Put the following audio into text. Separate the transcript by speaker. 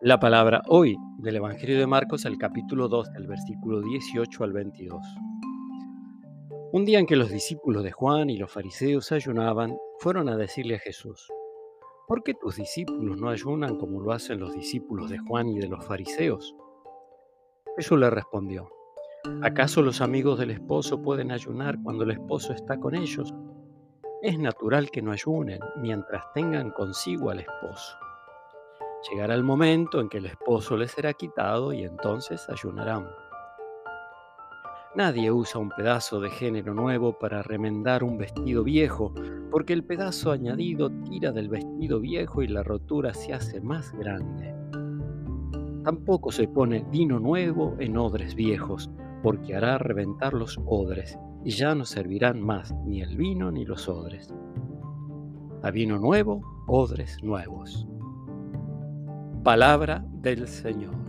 Speaker 1: La palabra hoy del Evangelio de Marcos, el capítulo 2, del versículo 18 al 22. Un día en que los discípulos de Juan y los fariseos ayunaban, fueron a decirle a Jesús, ¿por qué tus discípulos no ayunan como lo hacen los discípulos de Juan y de los fariseos? Jesús le respondió, ¿acaso los amigos del esposo pueden ayunar cuando el esposo está con ellos? Es natural que no ayunen mientras tengan consigo al esposo. Llegará el momento en que el esposo les será quitado y entonces ayunarán. Nadie usa un pedazo de género nuevo para remendar un vestido viejo, porque el pedazo añadido tira del vestido viejo y la rotura se hace más grande. Tampoco se pone vino nuevo en odres viejos, porque hará reventar los odres, y ya no servirán más ni el vino ni los odres. A vino nuevo, odres nuevos. Palabra del Señor.